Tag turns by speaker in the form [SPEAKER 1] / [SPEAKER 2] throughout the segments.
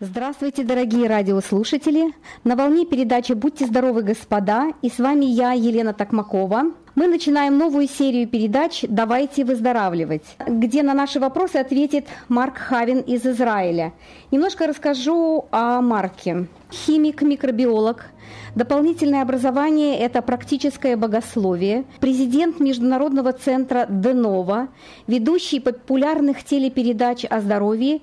[SPEAKER 1] Здравствуйте, дорогие радиослушатели! На волне передачи «Будьте здоровы, господа!» и с вами я, Елена Токмакова. Мы начинаем новую серию передач «Давайте выздоравливать», где на наши вопросы ответит Марк Хавин из Израиля. Немножко расскажу о Марке. Химик, микробиолог. Дополнительное образование – это практическое богословие. Президент Международного центра Денова, ведущий популярных телепередач о здоровье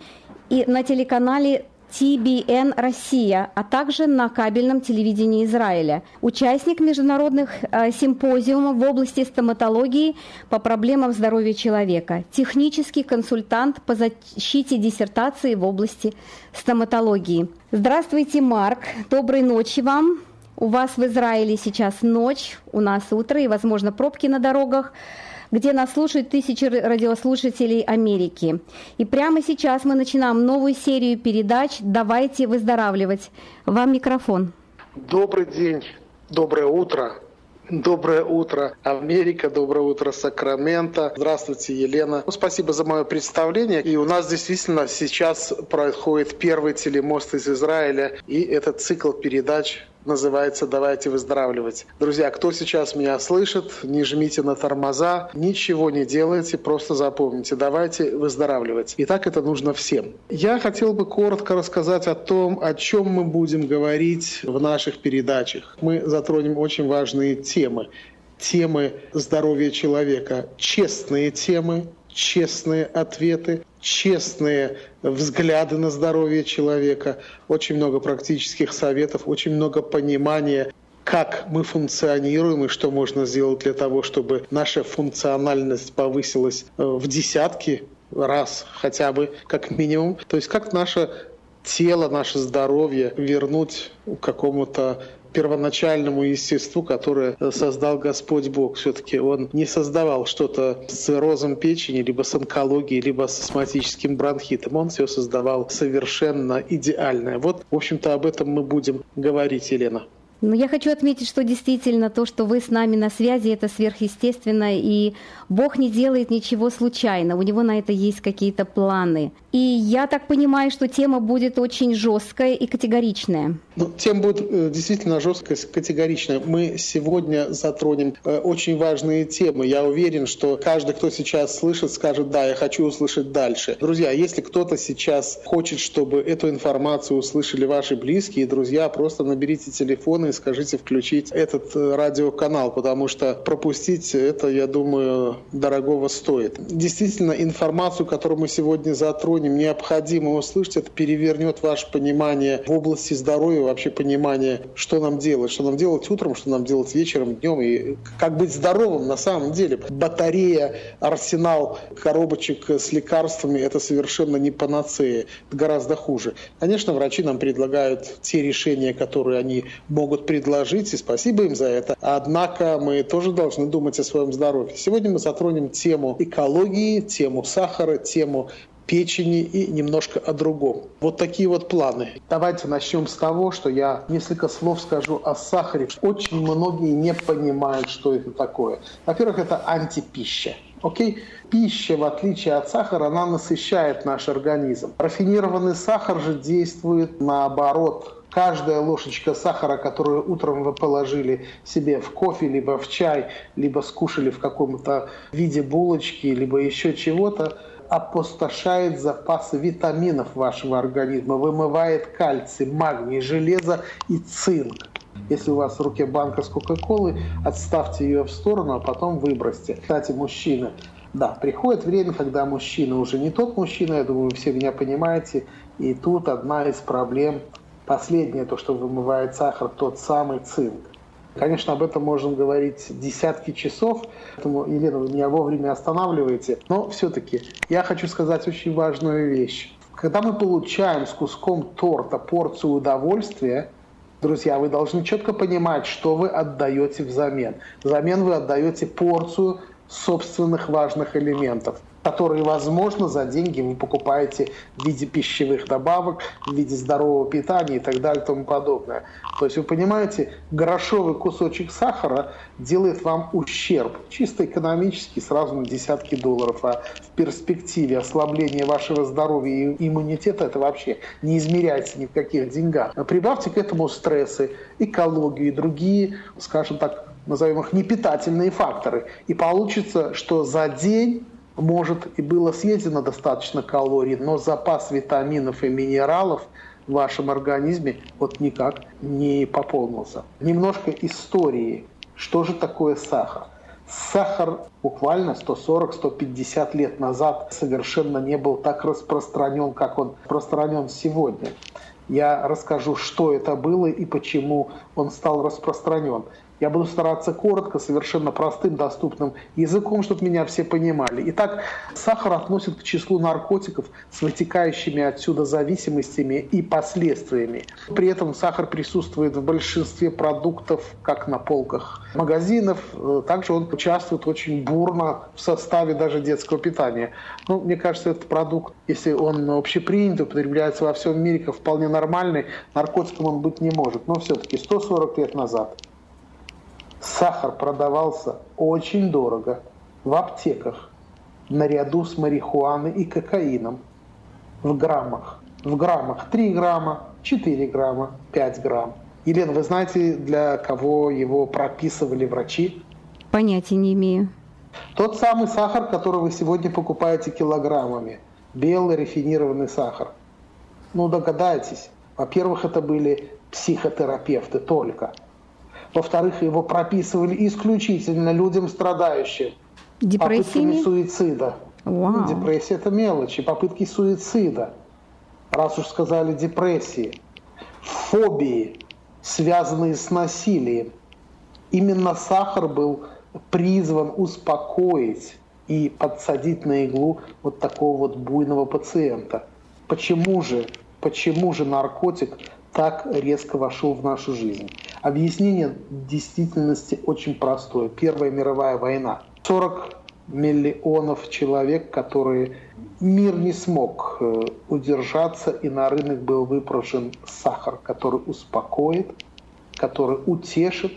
[SPEAKER 1] и на телеканале TBN Россия, а также на кабельном телевидении Израиля. Участник международных э, симпозиумов в области стоматологии по проблемам здоровья человека. Технический консультант по защите диссертации в области стоматологии. Здравствуйте, Марк. Доброй ночи вам. У вас в Израиле сейчас ночь, у нас утро и, возможно, пробки на дорогах где нас слушают тысячи радиослушателей Америки. И прямо сейчас мы начинаем новую серию передач «Давайте выздоравливать». Вам микрофон.
[SPEAKER 2] Добрый день, доброе утро. Доброе утро, Америка, доброе утро, Сакраменто. Здравствуйте, Елена. Ну, спасибо за мое представление. И у нас действительно сейчас происходит первый телемост из Израиля, и этот цикл передач называется «Давайте выздоравливать». Друзья, кто сейчас меня слышит, не жмите на тормоза, ничего не делайте, просто запомните «Давайте выздоравливать». И так это нужно всем. Я хотел бы коротко рассказать о том, о чем мы будем говорить в наших передачах. Мы затронем очень важные темы темы здоровья человека, честные темы, честные ответы, честные взгляды на здоровье человека, очень много практических советов, очень много понимания как мы функционируем и что можно сделать для того, чтобы наша функциональность повысилась э, в десятки раз хотя бы, как минимум. То есть как наше тело, наше здоровье вернуть к какому-то первоначальному естеству, которое создал Господь Бог. Все-таки Он не создавал что-то с циррозом печени, либо с онкологией, либо с астматическим бронхитом. Он все создавал совершенно идеальное. Вот, в общем-то, об этом мы будем говорить, Елена.
[SPEAKER 1] Но я хочу отметить, что действительно то, что вы с нами на связи, это сверхъестественно, и Бог не делает ничего случайно, у него на это есть какие-то планы. И я так понимаю, что тема будет очень жесткая и категоричная.
[SPEAKER 2] Ну, тема будет э, действительно жесткая, категоричная. Мы сегодня затронем э, очень важные темы. Я уверен, что каждый, кто сейчас слышит, скажет, да, я хочу услышать дальше. Друзья, если кто-то сейчас хочет, чтобы эту информацию услышали ваши близкие, друзья, просто наберите телефон и скажите включить этот э, радиоканал, потому что пропустить это, я думаю, дорогого стоит. Действительно, информацию, которую мы сегодня затронем, необходимо услышать, это перевернет ваше понимание в области здоровья, вообще понимание, что нам делать, что нам делать утром, что нам делать вечером, днем, и как быть здоровым на самом деле. Батарея, арсенал коробочек с лекарствами – это совершенно не панацея, это гораздо хуже. Конечно, врачи нам предлагают те решения, которые они могут предложить, и спасибо им за это. Однако мы тоже должны думать о своем здоровье. Сегодня мы затронем тему экологии, тему сахара, тему печени и немножко о другом. Вот такие вот планы. Давайте начнем с того, что я несколько слов скажу о сахаре. Очень многие не понимают, что это такое. Во-первых, это антипища. Окей? Пища, в отличие от сахара, она насыщает наш организм. Рафинированный сахар же действует наоборот. Каждая ложечка сахара, которую утром вы положили себе в кофе, либо в чай, либо скушали в каком-то виде булочки, либо еще чего-то, опустошает запасы витаминов вашего организма, вымывает кальций, магний, железо и цинк. Если у вас в руке банка с Кока-Колой, отставьте ее в сторону, а потом выбросьте. Кстати, мужчины, да, приходит время, когда мужчина уже не тот мужчина, я думаю, вы все меня понимаете, и тут одна из проблем, последнее, то, что вымывает сахар, тот самый цинк. Конечно, об этом можно говорить десятки часов, поэтому, Елена, вы меня вовремя останавливаете. Но все-таки я хочу сказать очень важную вещь. Когда мы получаем с куском торта порцию удовольствия, друзья, вы должны четко понимать, что вы отдаете взамен. Взамен вы отдаете порцию собственных важных элементов – которые, возможно, за деньги вы покупаете в виде пищевых добавок, в виде здорового питания и так далее и тому подобное. То есть вы понимаете, грошовый кусочек сахара делает вам ущерб, чисто экономически, сразу на десятки долларов, а в перспективе ослабления вашего здоровья и иммунитета это вообще не измеряется ни в каких деньгах. Прибавьте к этому стрессы, экологию и другие, скажем так, назовем их непитательные факторы. И получится, что за день может и было съедено достаточно калорий, но запас витаминов и минералов в вашем организме вот никак не пополнился. Немножко истории. Что же такое сахар? Сахар буквально 140-150 лет назад совершенно не был так распространен, как он распространен сегодня. Я расскажу, что это было и почему он стал распространен. Я буду стараться коротко, совершенно простым, доступным языком, чтобы меня все понимали. Итак, сахар относят к числу наркотиков с вытекающими отсюда зависимостями и последствиями. При этом сахар присутствует в большинстве продуктов, как на полках магазинов. Также он участвует очень бурно в составе даже детского питания. Ну, мне кажется, этот продукт, если он общепринят, употребляется во всем мире как вполне нормальный, наркотиком он быть не может. Но все-таки 140 лет назад Сахар продавался очень дорого в аптеках наряду с марихуаной и кокаином в граммах. В граммах 3 грамма, 4 грамма, 5 грамм. Елена, вы знаете, для кого его прописывали врачи?
[SPEAKER 1] Понятия не имею.
[SPEAKER 2] Тот самый сахар, который вы сегодня покупаете килограммами. Белый рафинированный сахар. Ну, догадайтесь. Во-первых, это были психотерапевты только – во-вторых, его прописывали исключительно людям, страдающим попытками суицида. Вау. Депрессия – это мелочи, попытки суицида. Раз уж сказали депрессии. Фобии, связанные с насилием. Именно сахар был призван успокоить и подсадить на иглу вот такого вот буйного пациента. Почему же, почему же наркотик так резко вошел в нашу жизнь? Объяснение действительности очень простое. Первая мировая война. 40 миллионов человек, которые мир не смог э, удержаться, и на рынок был выпрошен сахар, который успокоит, который утешит,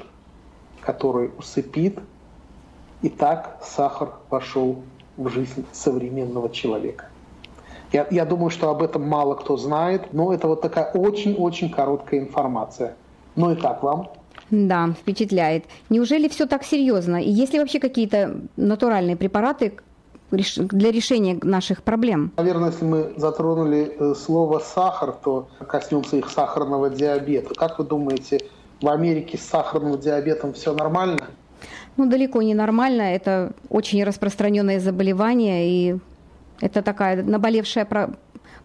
[SPEAKER 2] который усыпит. И так сахар вошел в жизнь современного человека. Я, я думаю, что об этом мало кто знает, но это вот такая очень-очень короткая информация – ну и как вам?
[SPEAKER 1] Да, впечатляет. Неужели все так серьезно? И есть ли вообще какие-то натуральные препараты для решения наших проблем?
[SPEAKER 2] Наверное, если мы затронули э, слово сахар, то коснемся их сахарного диабета. Как вы думаете, в Америке с сахарным диабетом все нормально?
[SPEAKER 1] Ну, далеко не нормально. Это очень распространенное заболевание, и это такая наболевшая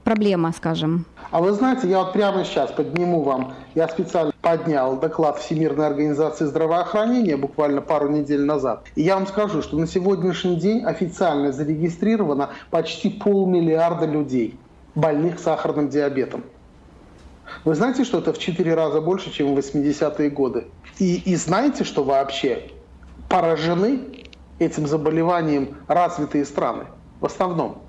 [SPEAKER 1] проблема, скажем.
[SPEAKER 2] А вы знаете, я вот прямо сейчас подниму вам, я специально поднял доклад Всемирной организации здравоохранения буквально пару недель назад. И я вам скажу, что на сегодняшний день официально зарегистрировано почти полмиллиарда людей, больных сахарным диабетом. Вы знаете, что это в 4 раза больше, чем в 80-е годы? И, и знаете, что вообще поражены этим заболеванием развитые страны в основном?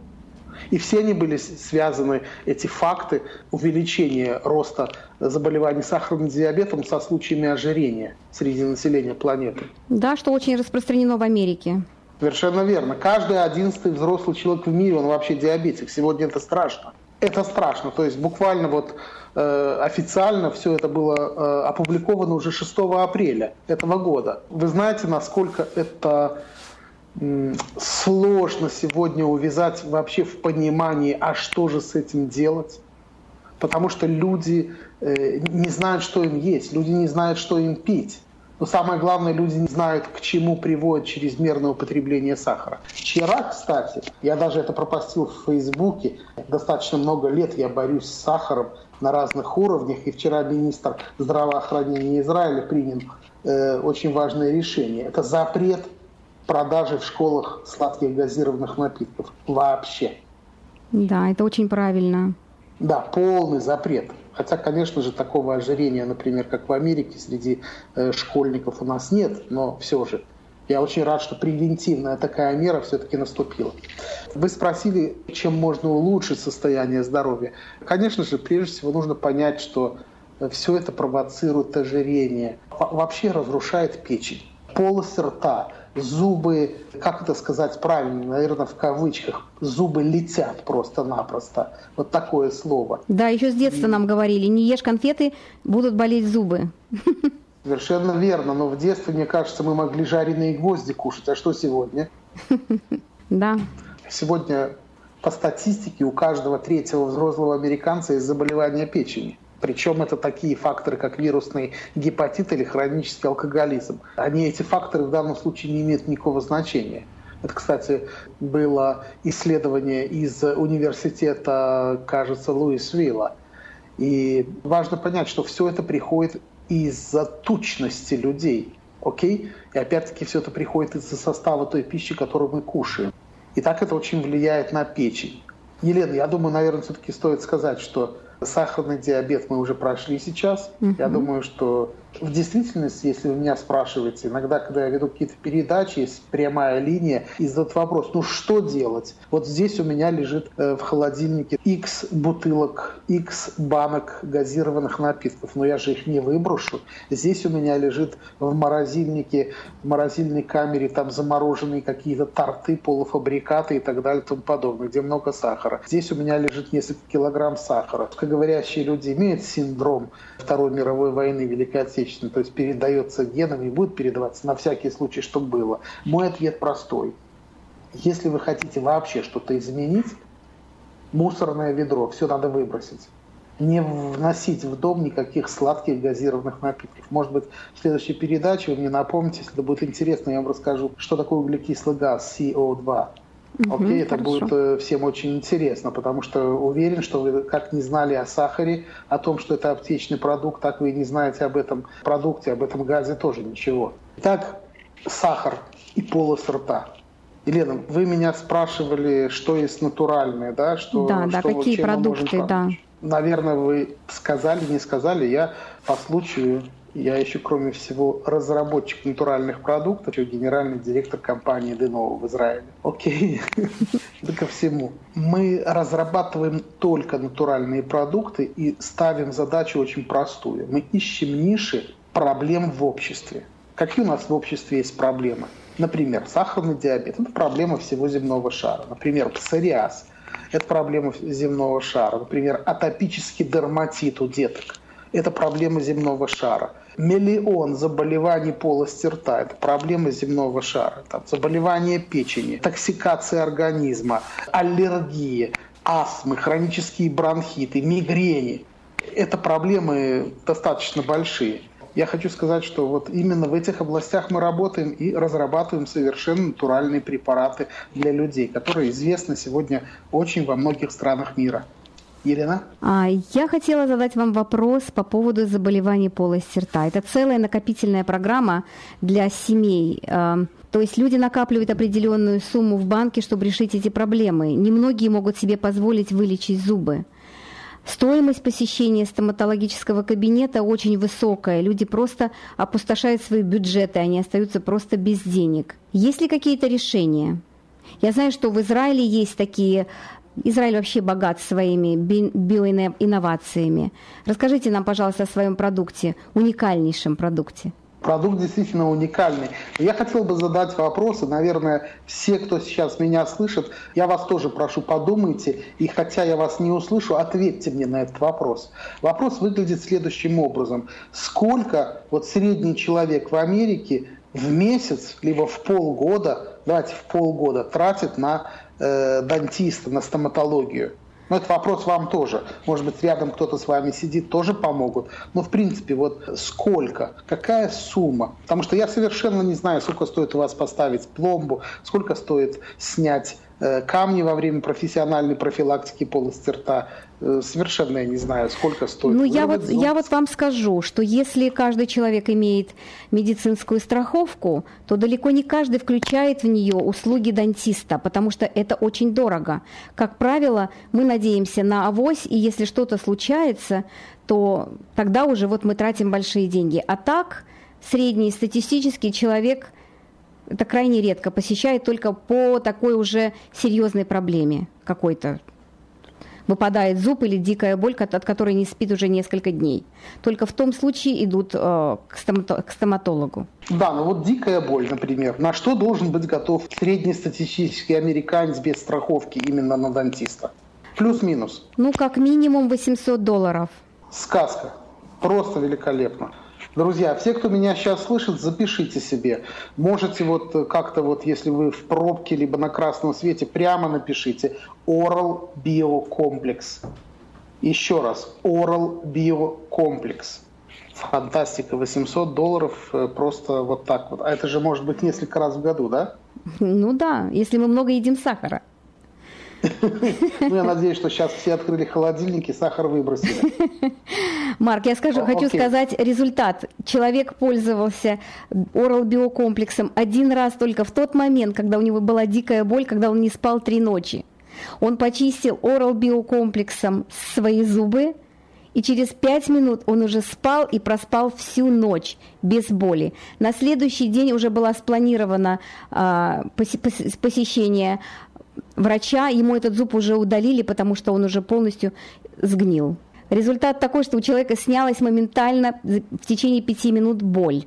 [SPEAKER 2] И все они были связаны, эти факты увеличения роста заболеваний сахарным диабетом со случаями ожирения среди населения планеты.
[SPEAKER 1] Да, что очень распространено в Америке.
[SPEAKER 2] Совершенно верно. Каждый одиннадцатый взрослый человек в мире, он вообще диабетик. Сегодня это страшно. Это страшно. То есть буквально вот э, официально все это было э, опубликовано уже 6 апреля этого года. Вы знаете, насколько это сложно сегодня увязать вообще в понимании, а что же с этим делать. Потому что люди э, не знают, что им есть, люди не знают, что им пить. Но самое главное, люди не знают, к чему приводит чрезмерное употребление сахара. Вчера, кстати, я даже это пропустил в Фейсбуке, достаточно много лет я борюсь с сахаром на разных уровнях, и вчера министр здравоохранения Израиля принял э, очень важное решение. Это запрет продажи в школах сладких газированных напитков вообще.
[SPEAKER 1] Да, это очень правильно.
[SPEAKER 2] Да, полный запрет. Хотя, конечно же, такого ожирения, например, как в Америке, среди э, школьников у нас нет, но все же Я очень рад, что превентивная такая мера все-таки наступила. Вы спросили, чем можно улучшить состояние здоровья. Конечно же, прежде всего нужно понять, что все это провоцирует ожирение, вообще разрушает печень, полость рта, зубы, как это сказать правильно, наверное, в кавычках, зубы летят просто-напросто. Вот такое слово.
[SPEAKER 1] Да, еще с детства И... нам говорили, не ешь конфеты, будут болеть зубы.
[SPEAKER 2] Совершенно верно, но в детстве, мне кажется, мы могли жареные гвозди кушать. А что сегодня?
[SPEAKER 1] Да.
[SPEAKER 2] Сегодня по статистике у каждого третьего взрослого американца есть заболевание печени. Причем это такие факторы, как вирусный гепатит или хронический алкоголизм. Они, эти факторы в данном случае не имеют никакого значения. Это, кстати, было исследование из университета, кажется, Луисвилла. И важно понять, что все это приходит из-за тучности людей. Окей? И опять-таки все это приходит из-за состава той пищи, которую мы кушаем. И так это очень влияет на печень. Елена, я думаю, наверное, все-таки стоит сказать, что сахарный диабет мы уже прошли сейчас. Угу. Я думаю, что в действительности, если вы меня спрашиваете, иногда, когда я веду какие-то передачи, есть прямая линия, и задают вопрос, ну что делать? Вот здесь у меня лежит э, в холодильнике X бутылок, X банок газированных напитков, но я же их не выброшу. Здесь у меня лежит в морозильнике, в морозильной камере там замороженные какие-то торты, полуфабрикаты и так далее и тому подобное, где много сахара. Здесь у меня лежит несколько килограмм сахара. Русскоговорящие люди имеют синдром Второй мировой войны, Великой Отечественной, отечественной, то есть передается генами и будет передаваться на всякий случай, что было. Мой ответ простой. Если вы хотите вообще что-то изменить, мусорное ведро, все надо выбросить. Не вносить в дом никаких сладких газированных напитков. Может быть, в следующей передаче вы мне напомните, если это будет интересно, я вам расскажу, что такое углекислый газ CO2. Угу, Окей, это будет э, всем очень интересно, потому что уверен, что вы как не знали о сахаре, о том, что это аптечный продукт, так вы и не знаете об этом продукте, об этом газе тоже ничего. Итак, сахар и полость рта. Елена, вы меня спрашивали, что есть натуральное, да? Что,
[SPEAKER 1] да, да,
[SPEAKER 2] что,
[SPEAKER 1] какие продукты, да.
[SPEAKER 2] Наверное, вы сказали, не сказали, я по случаю я еще, кроме всего, разработчик натуральных продуктов, еще генеральный директор компании Денова в Израиле. Окей, это ко всему. Мы разрабатываем только натуральные продукты и ставим задачу очень простую. Мы ищем ниши проблем в обществе. Какие у нас в обществе есть проблемы? Например, сахарный диабет – это проблема всего земного шара. Например, псориаз – это проблема земного шара. Например, атопический дерматит у деток – это проблема земного шара – миллион заболеваний полости рта. Это проблема земного шара. Там, заболевания печени, токсикация организма, аллергии, астмы, хронические бронхиты, мигрени. Это проблемы достаточно большие. Я хочу сказать, что вот именно в этих областях мы работаем и разрабатываем совершенно натуральные препараты для людей, которые известны сегодня очень во многих странах мира. Елена?
[SPEAKER 1] А, я хотела задать вам вопрос по поводу заболеваний полости рта. Это целая накопительная программа для семей. А, то есть люди накапливают определенную сумму в банке, чтобы решить эти проблемы. Немногие могут себе позволить вылечить зубы. Стоимость посещения стоматологического кабинета очень высокая. Люди просто опустошают свои бюджеты, они остаются просто без денег. Есть ли какие-то решения? Я знаю, что в Израиле есть такие Израиль вообще богат своими биоинновациями. Расскажите нам, пожалуйста, о своем продукте, уникальнейшем продукте.
[SPEAKER 2] Продукт действительно уникальный. Я хотел бы задать вопросы, наверное, все, кто сейчас меня слышит, я вас тоже прошу, подумайте, и хотя я вас не услышу, ответьте мне на этот вопрос. Вопрос выглядит следующим образом. Сколько вот средний человек в Америке в месяц, либо в полгода, давайте в полгода, тратит на э, дантиста, на стоматологию. Но это вопрос вам тоже. Может быть, рядом кто-то с вами сидит, тоже помогут. Но, в принципе, вот сколько, какая сумма? Потому что я совершенно не знаю, сколько стоит у вас поставить пломбу, сколько стоит снять камни во время профессиональной профилактики полости рта. Э, совершенно я не знаю, сколько стоит.
[SPEAKER 1] Ну, я вот, я вот вам скажу, что если каждый человек имеет медицинскую страховку, то далеко не каждый включает в нее услуги дантиста, потому что это очень дорого. Как правило, мы надеемся на авось, и если что-то случается, то тогда уже вот мы тратим большие деньги. А так, средний статистический человек – Это крайне редко. Посещает только по такой уже серьезной проблеме какой-то. Выпадает зуб или дикая боль, от которой не спит уже несколько дней. Только в том случае идут э, к, стомато- к стоматологу.
[SPEAKER 2] Да, ну вот дикая боль, например. На что должен быть готов среднестатистический американец без страховки именно на дантиста? Плюс-минус.
[SPEAKER 1] Ну, как минимум 800 долларов.
[SPEAKER 2] Сказка. Просто великолепно. Друзья, все, кто меня сейчас слышит, запишите себе. Можете вот как-то вот, если вы в пробке либо на красном свете, прямо напишите Oral Biocomplex. Еще раз, Oral Biocomplex. Фантастика, 800 долларов э, просто вот так вот. А это же может быть несколько раз в году, да?
[SPEAKER 1] Ну да, если мы много едим сахара.
[SPEAKER 2] Ну, я надеюсь, что сейчас все открыли холодильники, сахар выбросили.
[SPEAKER 1] Марк, я скажу, хочу сказать результат. Человек пользовался Oral биокомплексом один раз только в тот момент, когда у него была дикая боль, когда он не спал три ночи. Он почистил Oral биокомплексом свои зубы, и через пять минут он уже спал и проспал всю ночь без боли. На следующий день уже было спланировано а, посе- посещение врача, ему этот зуб уже удалили, потому что он уже полностью сгнил. Результат такой, что у человека снялась моментально в течение пяти минут боль.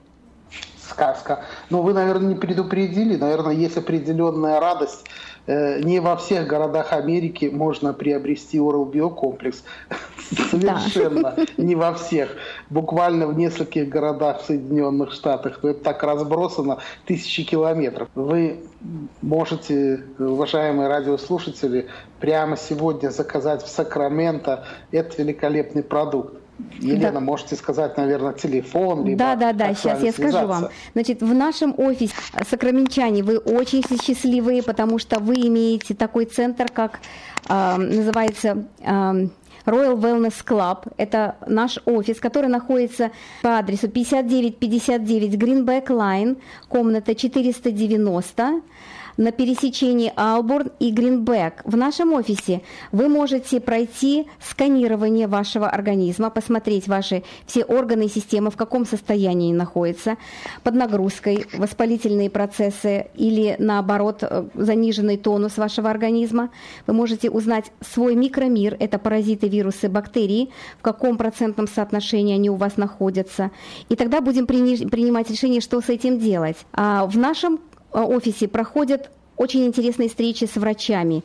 [SPEAKER 2] Сказка. Но вы, наверное, не предупредили. Наверное, есть определенная радость. Э, Не во всех городах Америки можно приобрести Oral биокомплекс. Совершенно не во всех. Буквально в нескольких городах в Соединенных Штатах. Но это так разбросано тысячи километров. Вы можете, уважаемые радиослушатели, прямо сегодня заказать в Сакраменто этот великолепный продукт. Елена,
[SPEAKER 1] Да.
[SPEAKER 2] можете сказать, наверное, телефон, либо
[SPEAKER 1] Да, да, да, сейчас я скажу вам. Значит, в нашем офисе сакраменчане вы очень счастливые, потому что вы имеете такой центр, как а, называется а, Royal Wellness Club. Это наш офис, который находится по адресу 5959 Greenback Line, комната 490 на пересечении Алборн и Гринбек. В нашем офисе вы можете пройти сканирование вашего организма, посмотреть ваши все органы и системы, в каком состоянии находятся, под нагрузкой, воспалительные процессы или наоборот э, заниженный тонус вашего организма. Вы можете узнать свой микромир, это паразиты, вирусы, бактерии, в каком процентном соотношении они у вас находятся. И тогда будем прини- принимать решение, что с этим делать. А в нашем э, офисе проходят очень интересные встречи с врачами,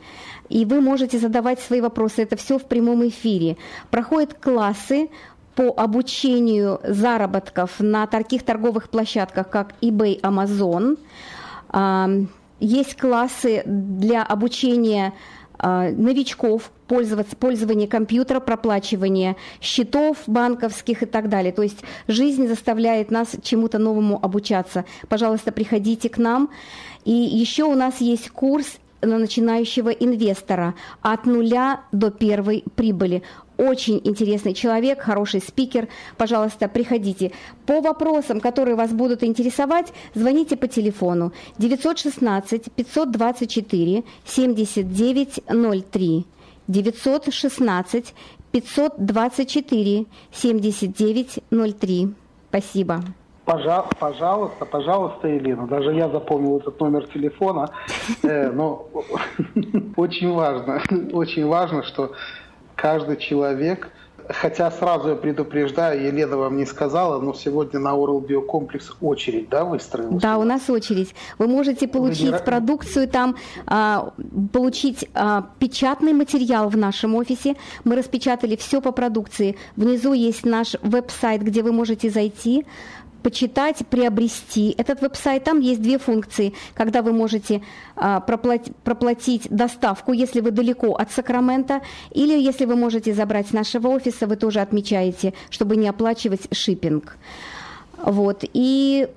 [SPEAKER 1] и вы можете задавать свои вопросы. Это все в прямом эфире. Проходят классы по обучению заработков на таких торговых площадках, как eBay, Amazon. А, Есть классы для обучения а, новичков пользоваться, пользование компьютера, проплачивание счетов банковских и так далее. То есть жизнь заставляет нас чему-то новому обучаться. Пожалуйста, приходите к нам. И еще у нас есть курс на начинающего инвестора от нуля до первой прибыли. Очень интересный человек, хороший спикер. Пожалуйста, приходите. По вопросам, которые вас будут интересовать, звоните по телефону 916 524 7903. 916 524 7903. Спасибо.
[SPEAKER 2] Пожа- Пожалуйста, пожалуйста, Елена. Даже я запомнил этот номер телефона. Э, Но очень важно, очень важно, что каждый человек, хотя сразу я предупреждаю, Елена вам не сказала, но сегодня на Oral Биокомплекс очередь, да, выстроилась?
[SPEAKER 1] Да, у нас очередь. Вы можете получить
[SPEAKER 2] ра-
[SPEAKER 1] продукцию там, а, получить а, печатный материал в нашем офисе. Мы распечатали все по продукции. Внизу есть наш веб-сайт, где вы можете зайти, почитать, приобрести этот веб-сайт. Там есть две функции, когда вы можете а, проплати- проплатить доставку, если вы далеко от Сакрамента, или если вы можете забрать с нашего офиса, вы тоже отмечаете, чтобы не оплачивать шиппинг. Вот. И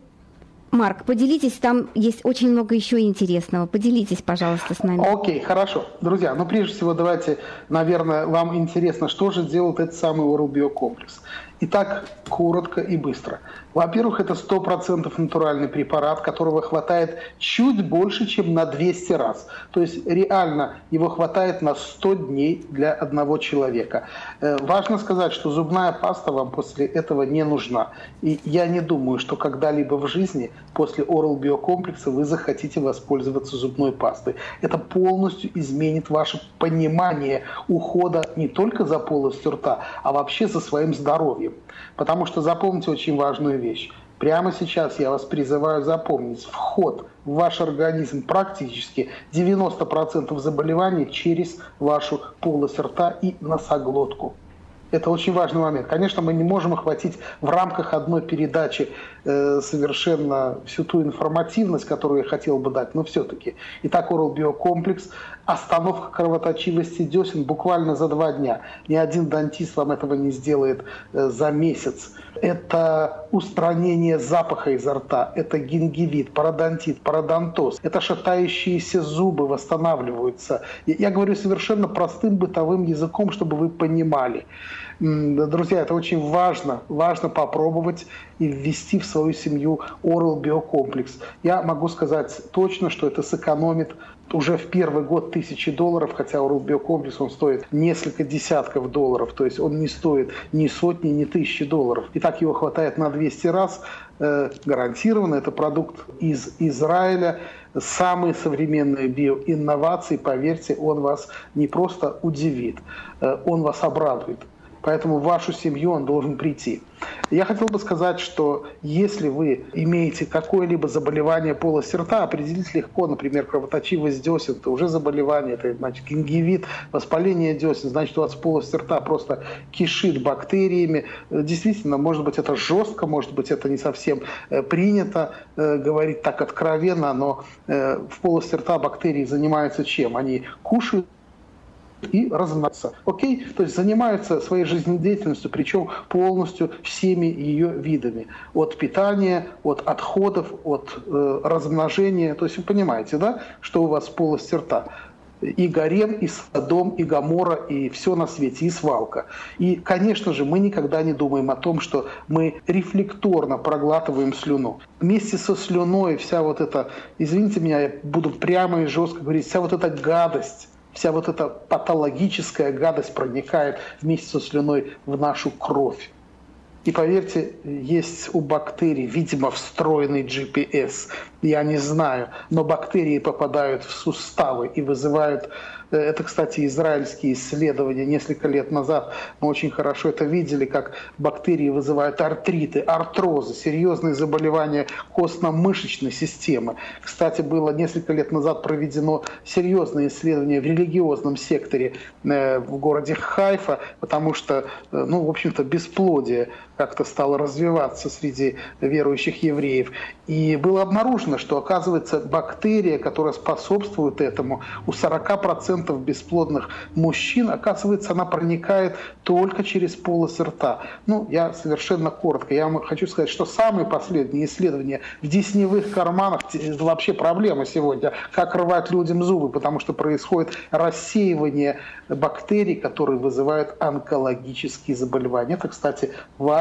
[SPEAKER 1] Марк, поделитесь, там есть очень много еще интересного. Поделитесь, пожалуйста, с нами.
[SPEAKER 2] Окей, хорошо. Друзья, ну прежде всего давайте, наверное, вам интересно, что же делает этот самый Oral Биокомплекс. Итак, коротко и быстро. Во-первых, это 100% натуральный препарат, которого хватает чуть больше, чем на 200 раз. То есть реально его хватает на 100 дней для одного человека. Э, важно сказать, что зубная паста вам после этого не нужна. И я не думаю, что когда-либо в жизни после Oral биокомплекса вы захотите воспользоваться зубной пастой. Это полностью изменит ваше понимание ухода не только за полостью рта, а вообще за своим здоровьем. Потому что запомните очень важную вещь. Прямо сейчас я вас призываю запомнить, вход в ваш организм практически 90% заболеваний через вашу полость рта и носоглотку. Это очень важный момент. Конечно, мы не можем охватить в рамках одной передачи э, совершенно всю ту информативность, которую я хотел бы дать, но все-таки. Итак, Oral Биокомплекс, остановка кровоточивости десен буквально за два дня. Ни один дантист вам этого не сделает э, за месяц. Это устранение запаха изо рта, это гингивит, пародонтит, пародонтоз, это шатающиеся зубы восстанавливаются. Я говорю совершенно простым бытовым языком, чтобы вы понимали. Друзья, это очень важно. Важно попробовать и ввести в свою семью Oral Биокомплекс. Я могу сказать точно, что это сэкономит уже в первый год тысячи долларов, хотя Oral Биокомплекс он стоит несколько десятков долларов, то есть он не стоит ни сотни, ни тысячи долларов. И так его хватает на 200 раз, э, гарантированно. Это продукт из Израиля, самые современные биоинновации, поверьте, он вас не просто удивит, э, он вас обрадует. Поэтому в вашу семью он должен прийти. Я хотел бы сказать, что если вы имеете какое-либо заболевание полости рта, определить легко, например, кровоточивость десен, это уже заболевание, это значит гингивит, воспаление десен, значит у вас полость рта просто кишит бактериями. Действительно, может быть это жестко, может быть это не совсем э, принято э, говорить так откровенно, но э, в полости рта бактерии занимаются чем? Они кушают и размножаться. Окей? То есть занимаются своей жизнедеятельностью, причем полностью всеми ее видами. От питания, от отходов, от э, размножения. То есть вы понимаете, да, что у вас полость рта и гарем, и Содом, и Гамора, и все на свете, и свалка. И, конечно же, мы никогда не думаем о том, что мы рефлекторно проглатываем слюну. Вместе со слюной вся вот эта, извините меня, я буду прямо и жестко говорить, вся вот эта гадость, вся вот эта патологическая гадость проникает вместе со слюной в нашу кровь. И поверьте, есть у бактерий, видимо, встроенный GPS. Я не знаю, но бактерии попадают в суставы и вызывают это, кстати, израильские исследования несколько лет назад. Мы очень хорошо это видели, как бактерии вызывают артриты, артрозы, серьезные заболевания костно-мышечной системы. Кстати, было несколько лет назад проведено серьезное исследование в религиозном секторе э, в городе Хайфа, потому что, э, ну, в общем-то, бесплодие как-то стало развиваться среди верующих евреев. И было обнаружено, что, оказывается, бактерия, которая способствует этому, у 40% бесплодных мужчин, оказывается, она проникает только через полость рта. Ну, я совершенно коротко. Я вам хочу сказать, что самые последние исследования в десневых карманах, это вообще проблема сегодня, как рвать людям зубы, потому что происходит рассеивание бактерий, которые вызывают онкологические заболевания. Это, кстати,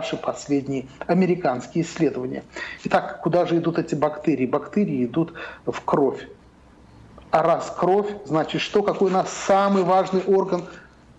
[SPEAKER 2] ваши последние американские исследования. Итак, куда же идут эти бактерии? Бактерии идут в кровь. А раз кровь, значит что? Какой у нас самый важный орган,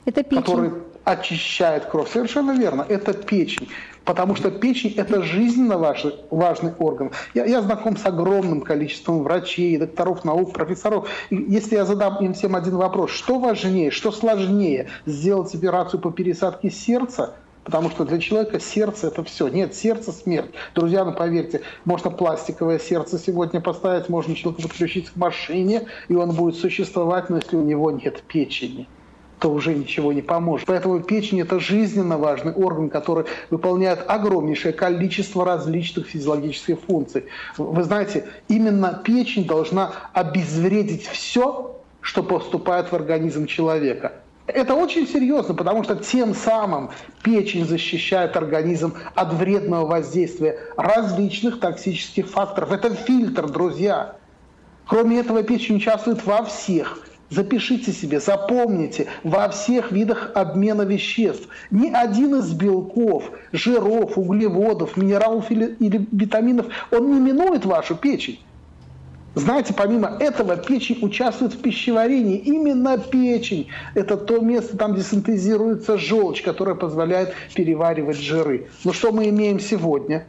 [SPEAKER 1] это печень.
[SPEAKER 2] который очищает кровь? Совершенно верно, это печень. Потому что печень – это жизненно важный, важный орган. Я, я знаком с огромным количеством врачей, докторов наук, профессоров. И если я задам им всем один вопрос, что важнее, что сложнее – сделать операцию по пересадке сердца – Потому что для человека сердце это все. Нет, сердце смерть. Друзья, ну поверьте, можно пластиковое сердце сегодня поставить, можно человека подключить к машине, и он будет существовать, но если у него нет печени то уже ничего не поможет. Поэтому печень – это жизненно важный орган, который выполняет огромнейшее количество различных физиологических функций. Вы знаете, именно печень должна обезвредить все, что поступает в организм человека – это очень серьезно, потому что тем самым печень защищает организм от вредного воздействия различных токсических факторов. Это фильтр, друзья. Кроме этого, печень участвует во всех Запишите себе, запомните, во всех видах обмена веществ ни один из белков, жиров, углеводов, минералов или, или витаминов, он не минует вашу печень. Знаете, помимо этого, печень участвует в пищеварении. Именно печень – это то место, там, где синтезируется желчь, которая позволяет переваривать жиры. Но что мы имеем сегодня?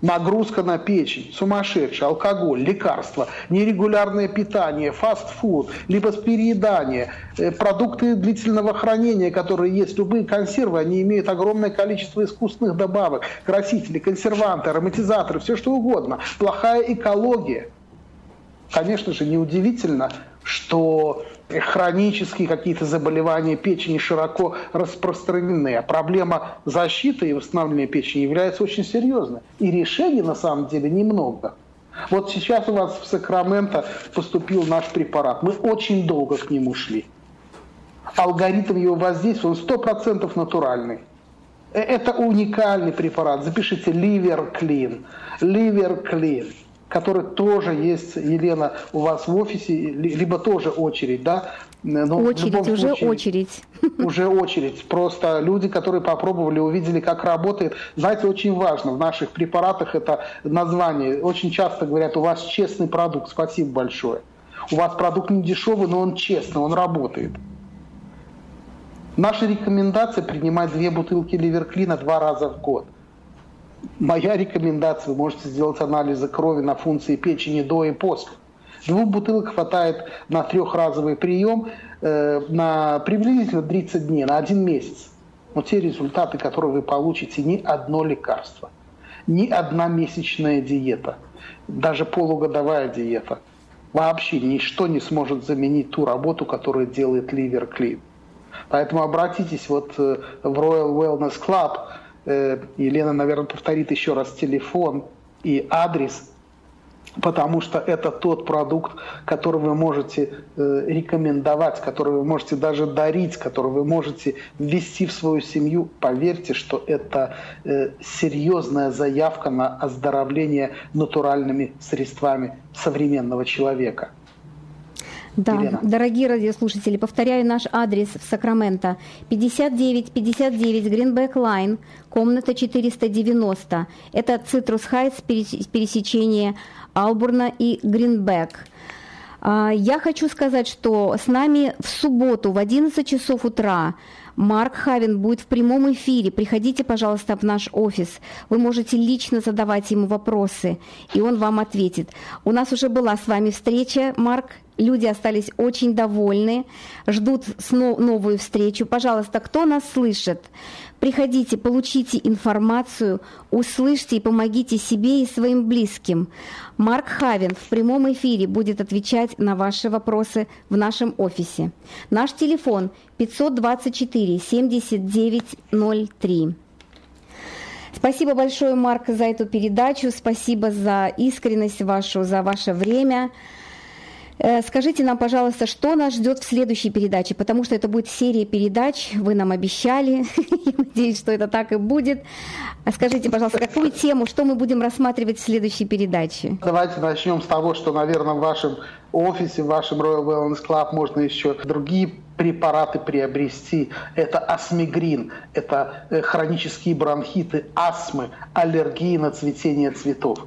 [SPEAKER 2] Нагрузка на печень, сумасшедший, алкоголь, лекарства, нерегулярное питание, фастфуд, либо переедание, э, продукты длительного хранения, которые есть, любые консервы, они имеют огромное количество искусственных добавок, красители, консерванты, ароматизаторы, все что угодно. Плохая экология. Конечно же, неудивительно, что хронические какие-то заболевания печени широко распространены. А проблема защиты и восстановления печени является очень серьезной. И решений на самом деле немного. Вот сейчас у вас в Сакраменто поступил наш препарат. Мы очень долго к нему шли. Алгоритм его воздействия, он 100% натуральный. Э, это уникальный препарат. Запишите Liver Clean. Liver Clean который тоже есть, Елена, у вас в офисе, либо тоже очередь, да?
[SPEAKER 1] Но очередь, уже случае, очередь.
[SPEAKER 2] Уже очередь. Просто люди, которые попробовали, увидели, как работает. Знаете, очень важно в наших препаратах это название. Очень часто говорят, у вас честный продукт, спасибо большое. У вас продукт не дешевый, но он честный, он работает. Наша рекомендация принимать две бутылки ливерклина два раза в год моя рекомендация, вы можете сделать анализы крови на функции печени до и после. Двух бутылок хватает на трехразовый прием э, на приблизительно 30 дней, на один месяц. Но те результаты, которые вы получите, ни одно лекарство, ни одна месячная диета, даже полугодовая диета, вообще ничто не сможет заменить ту работу, которую делает Liver Clean. Поэтому обратитесь вот э, в Royal Wellness Club, Елена, наверное, повторит еще раз телефон и адрес, потому что это тот продукт, который вы можете э, рекомендовать, который вы можете даже дарить, который вы можете ввести в свою семью. Поверьте, что это э, серьезная заявка на оздоровление натуральными средствами современного человека.
[SPEAKER 1] Да, Елена. дорогие радиослушатели, повторяю наш адрес в Сакраменто. 5959 Greenback Lane, комната 490. Это Citrus Heights, пересечение Auburn а и Greenback. А, я хочу сказать, что с нами в субботу в 11 часов утра Марк Хавин будет в прямом эфире. Приходите, пожалуйста, в наш офис. Вы можете лично задавать ему вопросы, и он вам ответит. У нас уже была с вами встреча, Марк. Люди остались очень довольны, ждут новую встречу. Пожалуйста, кто нас слышит? Приходите, получите информацию, услышьте и помогите себе и своим близким. Марк Хавин в прямом эфире будет отвечать на ваши вопросы в нашем офисе. Наш телефон 524 7903. Спасибо большое, Марк, за эту передачу. Спасибо за искренность вашу, за ваше время. Э, скажите нам, пожалуйста, что нас ждет в следующей передаче, потому что это будет серия передач, вы нам обещали, я надеюсь, что это так и будет. А скажите, пожалуйста, какую тему, что мы будем рассматривать в следующей передаче?
[SPEAKER 2] Давайте начнем с того, что, наверное, в вашем офисе, в вашем Royal Wellness Club можно еще другие препараты приобрести. Это асмигрин, это э, хронические бронхиты, астмы, аллергии на цветение цветов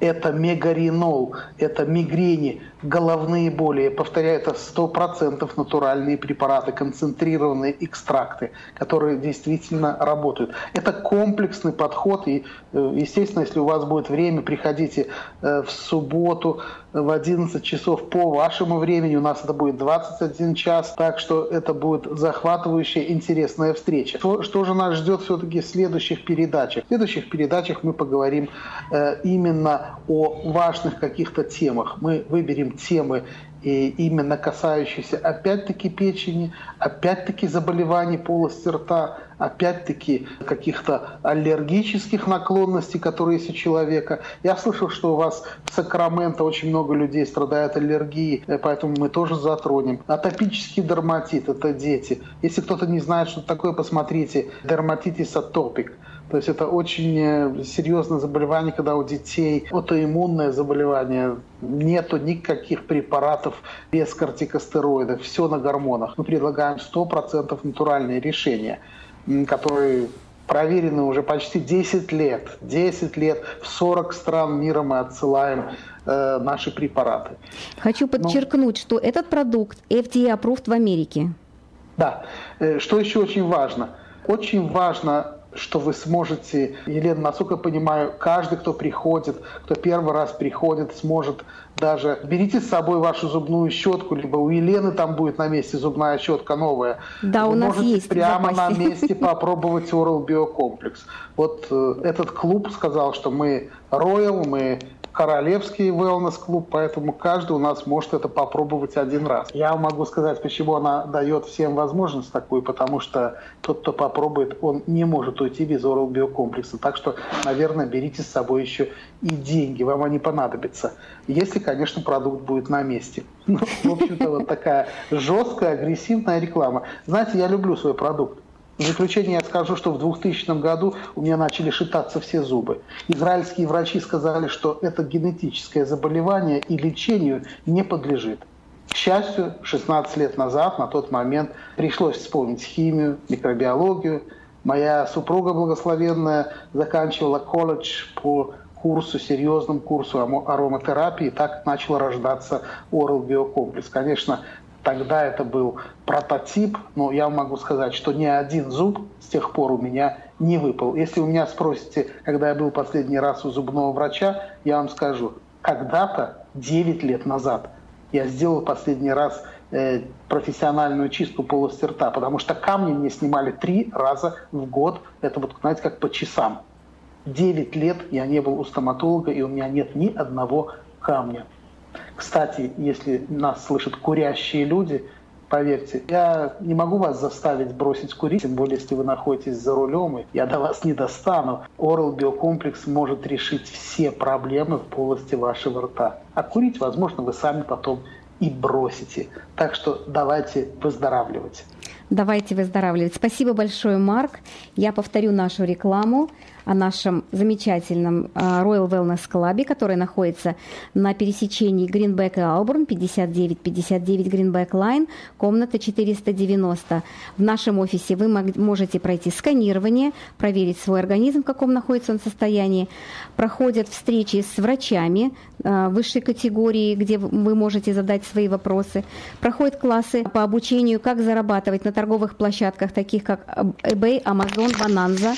[SPEAKER 2] это мегаринол, это мигрени, головные боли. Я повторяю, это 100% натуральные препараты, концентрированные экстракты, которые действительно работают. Это комплексный подход, и, э, естественно, если у вас будет время, приходите э, в субботу в 11 часов по вашему времени, у нас это будет 21 час, так что это будет захватывающая, интересная встреча. Что, что же нас ждет все-таки в следующих передачах? В следующих передачах мы поговорим э, именно о важных каких-то темах. Мы выберем темы и именно касающиеся опять-таки печени, опять-таки заболеваний полости рта, опять-таки каких-то аллергических наклонностей, которые есть у человека. Я слышал, что у вас в Сакраменто очень много людей страдают аллергией, э, поэтому мы тоже затронем. Атопический дерматит – это дети. Если кто-то не знает, что такое, посмотрите. Дерматитис атопик То есть это очень э, серьезное заболевание, когда у детей аутоиммунное заболевание, нету никаких препаратов без кортикостероидов, все на гормонах. Мы предлагаем 100% натуральные решения, которые проверены уже почти 10 лет. 10 лет в 40 стран мира мы отсылаем э, наши препараты.
[SPEAKER 1] Хочу ну, подчеркнуть, Но... что этот продукт FDA approved в Америке.
[SPEAKER 2] Да. Э, что еще очень важно? Очень важно что вы сможете, Елена, насколько я понимаю, каждый, кто приходит, кто первый раз приходит, сможет даже берите с собой вашу зубную щетку, либо у Елены там будет на месте зубная щетка новая.
[SPEAKER 1] Да,
[SPEAKER 2] Вы
[SPEAKER 1] у нас
[SPEAKER 2] можете
[SPEAKER 1] есть
[SPEAKER 2] прямо на месте попробовать Oral Biocomплекс. Вот э, этот клуб сказал, что мы Royal, мы королевский wellness клуб, поэтому каждый у нас может это попробовать один раз. Я могу сказать, почему она дает всем возможность такую, потому что тот, кто попробует, он не может уйти без Oral биокомплекса. Так что, наверное, берите с собой еще и деньги, вам они понадобятся. Если, конечно, продукт будет на месте. Ну, в общем-то, вот такая жесткая, агрессивная реклама. Знаете, я люблю свой продукт. В заключение я скажу, что в 2000 году у меня начали шитаться все зубы. Израильские врачи сказали, что это генетическое заболевание и лечению не подлежит. К счастью, 16 лет назад, на тот момент, пришлось вспомнить химию, микробиологию. Моя супруга благословенная заканчивала колледж по курсу, серьезному курсу ароматерапии, так начал рождаться Oral Биокомплекс. Конечно, Тогда это был прототип, но я могу сказать, что ни один зуб с тех пор у меня не выпал. Если у меня спросите, когда я был последний раз у зубного врача, я вам скажу, когда-то, 9 лет назад, я сделал последний раз э, профессиональную чистку полости рта, потому что камни мне снимали три раза в год. Это вот, знаете, как по часам. 9 лет я не был у стоматолога, и у меня нет ни одного камня. Кстати, если нас слышат курящие люди, поверьте, я не могу вас заставить бросить курить, тем более, если вы находитесь за рулем, и я до вас не достану. Oral Биокомплекс может решить все проблемы в полости вашего рта. А курить, возможно, вы сами потом и бросите. Так что давайте выздоравливать.
[SPEAKER 1] Давайте выздоравливать. Спасибо большое, Марк. Я повторю нашу рекламу о нашем замечательном а, Royal Wellness Club, который находится на пересечении Гринбек и Албурн, 5959 Гринбек Лайн, комната 490. В нашем офисе вы можете пройти сканирование, проверить свой организм, в каком находится он состоянии. Проходят встречи с врачами а, высшей категории, где вы можете задать свои вопросы. Проходят классы по обучению, как зарабатывать на торговых площадках, таких как eBay, Amazon, Bonanza.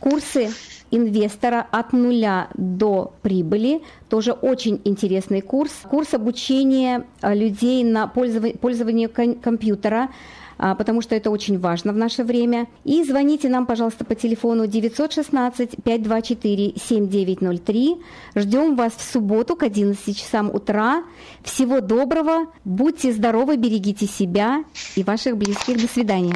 [SPEAKER 1] Курсы инвестора от нуля до прибыли. Тоже очень интересный курс. Курс обучения э, людей на пользование компьютера потому что это очень важно в наше время. И звоните нам, пожалуйста, по телефону 916-524-7903. Ждем вас в субботу к 11 часам утра. Всего доброго, будьте здоровы, берегите себя и ваших близких. До свидания.